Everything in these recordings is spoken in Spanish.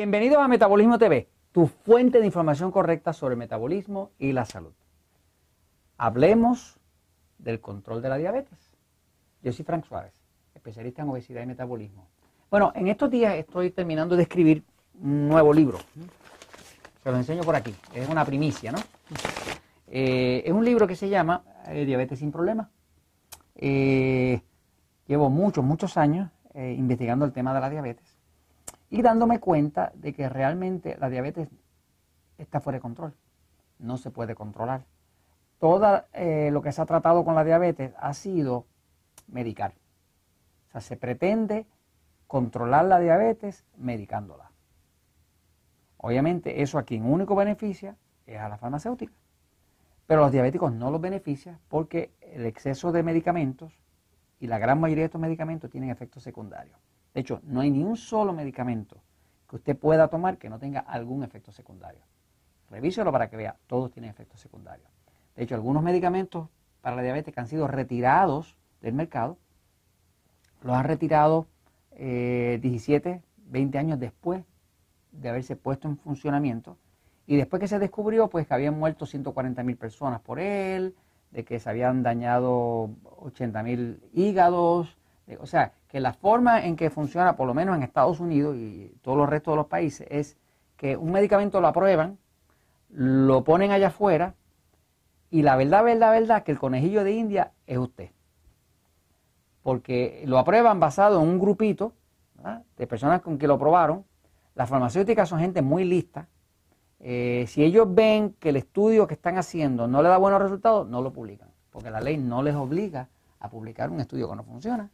Bienvenidos a Metabolismo TV, tu fuente de información correcta sobre metabolismo y la salud. Hablemos del control de la diabetes. Yo soy Frank Suárez, especialista en obesidad y metabolismo. Bueno, en estos días estoy terminando de escribir un nuevo libro. Se lo enseño por aquí. Es una primicia, ¿no? Eh, es un libro que se llama eh, Diabetes sin Problemas. Eh, llevo muchos, muchos años investigando el tema de la diabetes y dándome cuenta de que realmente la diabetes está fuera de control, no se puede controlar. Todo eh, lo que se ha tratado con la diabetes ha sido medicar. O sea, se pretende controlar la diabetes medicándola. Obviamente eso a quien único beneficia es a la farmacéutica. Pero a los diabéticos no los beneficia porque el exceso de medicamentos y la gran mayoría de estos medicamentos tienen efectos secundarios. De hecho, no hay ni un solo medicamento que usted pueda tomar que no tenga algún efecto secundario. Revíselo para que vea, todos tienen efectos secundarios. De hecho, algunos medicamentos para la diabetes que han sido retirados del mercado, los han retirado 17, eh, 20 años después de haberse puesto en funcionamiento. Y después que se descubrió, pues que habían muerto 140 mil personas por él, de que se habían dañado 80 mil hígados, o sea, que la forma en que funciona, por lo menos en Estados Unidos y todos los restos de los países, es que un medicamento lo aprueban, lo ponen allá afuera y la verdad, verdad, verdad, que el conejillo de India es usted. Porque lo aprueban basado en un grupito de personas con que lo aprobaron. Las farmacéuticas son gente muy lista. Eh, si ellos ven que el estudio que están haciendo no le da buenos resultados, no lo publican. Porque la ley no les obliga a publicar un estudio que no funciona.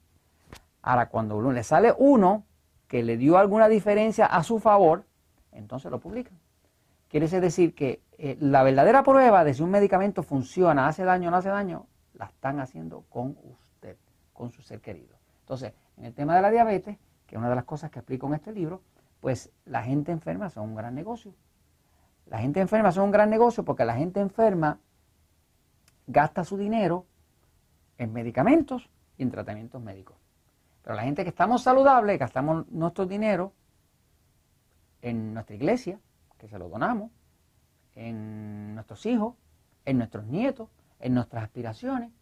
Ahora, cuando le sale uno que le dio alguna diferencia a su favor, entonces lo publican. Quiere decir que eh, la verdadera prueba de si un medicamento funciona, hace daño o no hace daño, la están haciendo con usted, con su ser querido. Entonces, en el tema de la diabetes, que es una de las cosas que explico en este libro, pues la gente enferma son un gran negocio. La gente enferma son un gran negocio porque la gente enferma gasta su dinero en medicamentos y en tratamientos médicos. Pero la gente que estamos saludables, gastamos nuestro dinero en nuestra iglesia, que se lo donamos, en nuestros hijos, en nuestros nietos, en nuestras aspiraciones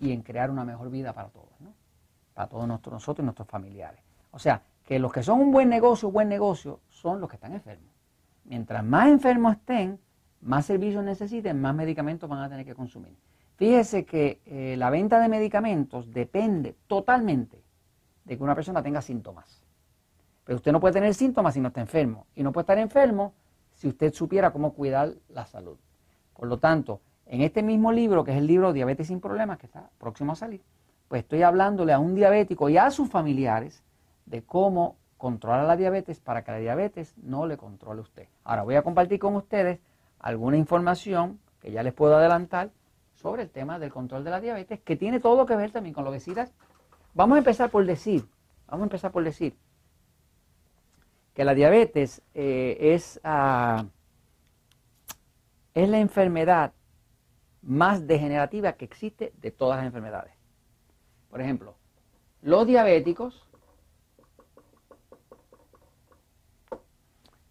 y en crear una mejor vida para todos, para todos nosotros y nuestros familiares. O sea, que los que son un buen negocio, buen negocio, son los que están enfermos. Mientras más enfermos estén, más servicios necesiten, más medicamentos van a tener que consumir. Fíjese que eh, la venta de medicamentos depende totalmente de que una persona tenga síntomas. Pero usted no puede tener síntomas si no está enfermo. Y no puede estar enfermo si usted supiera cómo cuidar la salud. Por lo tanto, en este mismo libro, que es el libro Diabetes sin Problemas, que está próximo a salir, pues estoy hablándole a un diabético y a sus familiares de cómo controlar la diabetes para que la diabetes no le controle a usted. Ahora voy a compartir con ustedes alguna información que ya les puedo adelantar sobre el tema del control de la diabetes, que tiene todo que ver también con la obesidad. Vamos a empezar por decir, vamos a empezar por decir que la diabetes eh, es, ah, es la enfermedad más degenerativa que existe de todas las enfermedades. Por ejemplo, los diabéticos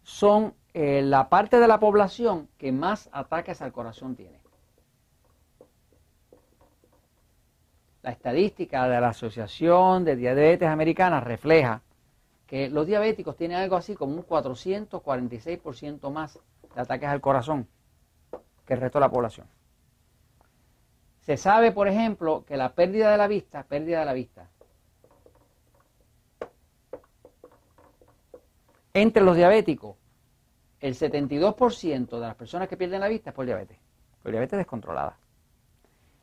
son eh, la parte de la población que más ataques al corazón tiene. La estadística de la Asociación de Diabetes Americana refleja que los diabéticos tienen algo así como un 446% más de ataques al corazón que el resto de la población. Se sabe, por ejemplo, que la pérdida de la vista, pérdida de la vista, entre los diabéticos, el 72% de las personas que pierden la vista es por diabetes, por diabetes descontrolada.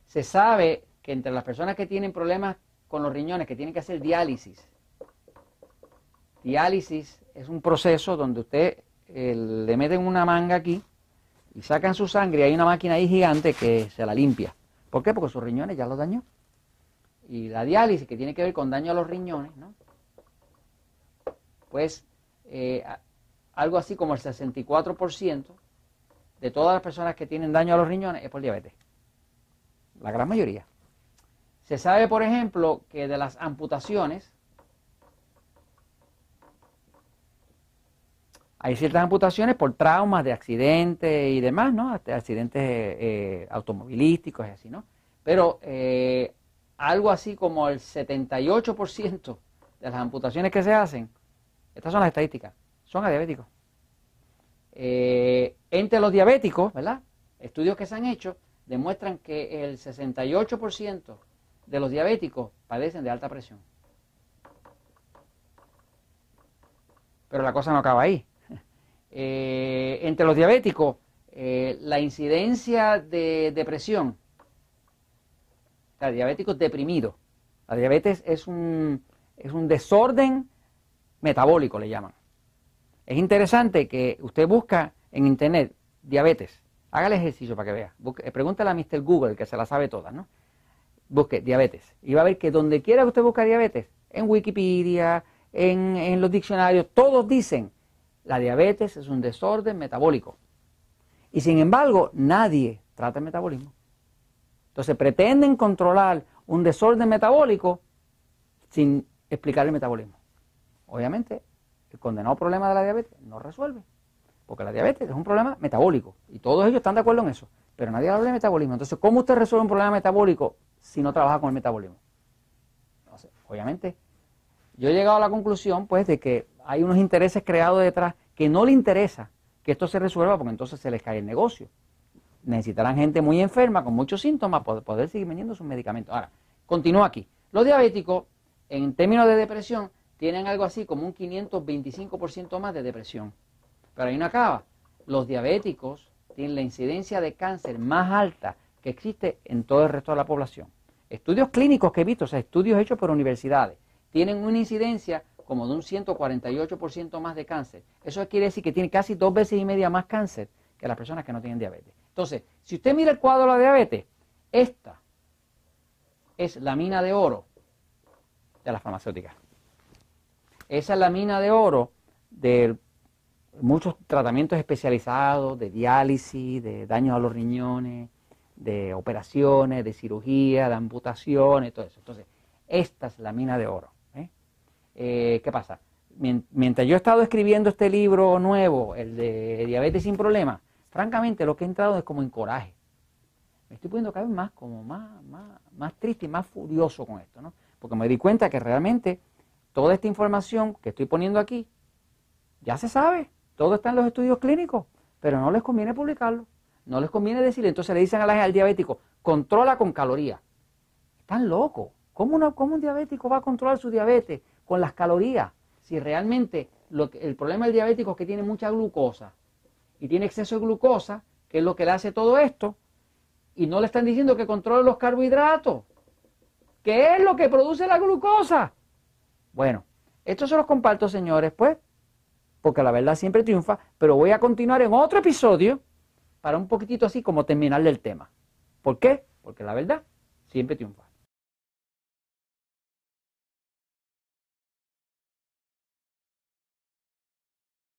Se sabe que entre las personas que tienen problemas con los riñones, que tienen que hacer diálisis, diálisis es un proceso donde usted eh, le meten una manga aquí y sacan su sangre y hay una máquina ahí gigante que se la limpia. ¿Por qué? Porque sus riñones ya los dañó. Y la diálisis, que tiene que ver con daño a los riñones, ¿no? Pues eh, algo así como el 64% de todas las personas que tienen daño a los riñones es por diabetes. La gran mayoría. Se sabe, por ejemplo, que de las amputaciones, Hay ciertas amputaciones por traumas de accidentes y demás, ¿no? Accidentes eh, automovilísticos y así, ¿no? Pero eh, algo así como el 78% de las amputaciones que se hacen, estas son las estadísticas, son a diabéticos. Eh, entre los diabéticos, ¿verdad? Estudios que se han hecho demuestran que el 68% de los diabéticos padecen de alta presión. Pero la cosa no acaba ahí. Eh, entre los diabéticos, eh, la incidencia de depresión, o diabéticos deprimidos, la diabetes es un, es un desorden metabólico, le llaman. Es interesante que usted busca en internet diabetes, haga el ejercicio para que vea, eh, pregúntale a Mr. Google, que se la sabe toda, ¿no? Busque diabetes y va a ver que donde quiera usted busque diabetes, en Wikipedia, en, en los diccionarios, todos dicen la diabetes es un desorden metabólico. Y sin embargo, nadie trata el metabolismo. Entonces pretenden controlar un desorden metabólico sin explicar el metabolismo. Obviamente, el condenado problema de la diabetes no resuelve. Porque la diabetes es un problema metabólico. Y todos ellos están de acuerdo en eso. Pero nadie habla de metabolismo. Entonces, ¿cómo usted resuelve un problema metabólico si no trabaja con el metabolismo? obviamente, yo he llegado a la conclusión, pues, de que hay unos intereses creados detrás que no le interesa que esto se resuelva porque entonces se les cae el negocio. Necesitarán gente muy enferma, con muchos síntomas, para poder seguir vendiendo sus medicamentos. Ahora, continúo aquí. Los diabéticos, en términos de depresión, tienen algo así como un 525% más de depresión. Pero ahí no acaba. Los diabéticos tienen la incidencia de cáncer más alta que existe en todo el resto de la población. Estudios clínicos que he visto, o sea, estudios hechos por universidades, tienen una incidencia como de un 148% más de cáncer. Eso quiere decir que tiene casi dos veces y media más cáncer que las personas que no tienen diabetes. Entonces, si usted mira el cuadro de la diabetes, esta es la mina de oro de las farmacéuticas. Esa es la mina de oro de muchos tratamientos especializados, de diálisis, de daños a los riñones, de operaciones, de cirugía, de amputaciones, todo eso. Entonces, esta es la mina de oro. Eh, ¿qué pasa? Mientras yo he estado escribiendo este libro nuevo, el de Diabetes sin Problemas, francamente lo que he entrado es como en coraje. Me estoy poniendo cada vez más, como más, más, triste y más furioso con esto, ¿no? Porque me di cuenta que realmente toda esta información que estoy poniendo aquí ya se sabe, todo está en los estudios clínicos, pero no les conviene publicarlo, no les conviene decirle, entonces le dicen al diabético, controla con calorías. Están locos. ¿Cómo, ¿Cómo un diabético va a controlar su diabetes con las calorías. Si realmente el problema del diabético es que tiene mucha glucosa y tiene exceso de glucosa, que es lo que le hace todo esto, y no le están diciendo que controle los carbohidratos. ¿Qué es lo que produce la glucosa? Bueno, esto se los comparto, señores, pues, porque la verdad siempre triunfa, pero voy a continuar en otro episodio para un poquitito así como terminar el tema. ¿Por qué? Porque la verdad siempre triunfa.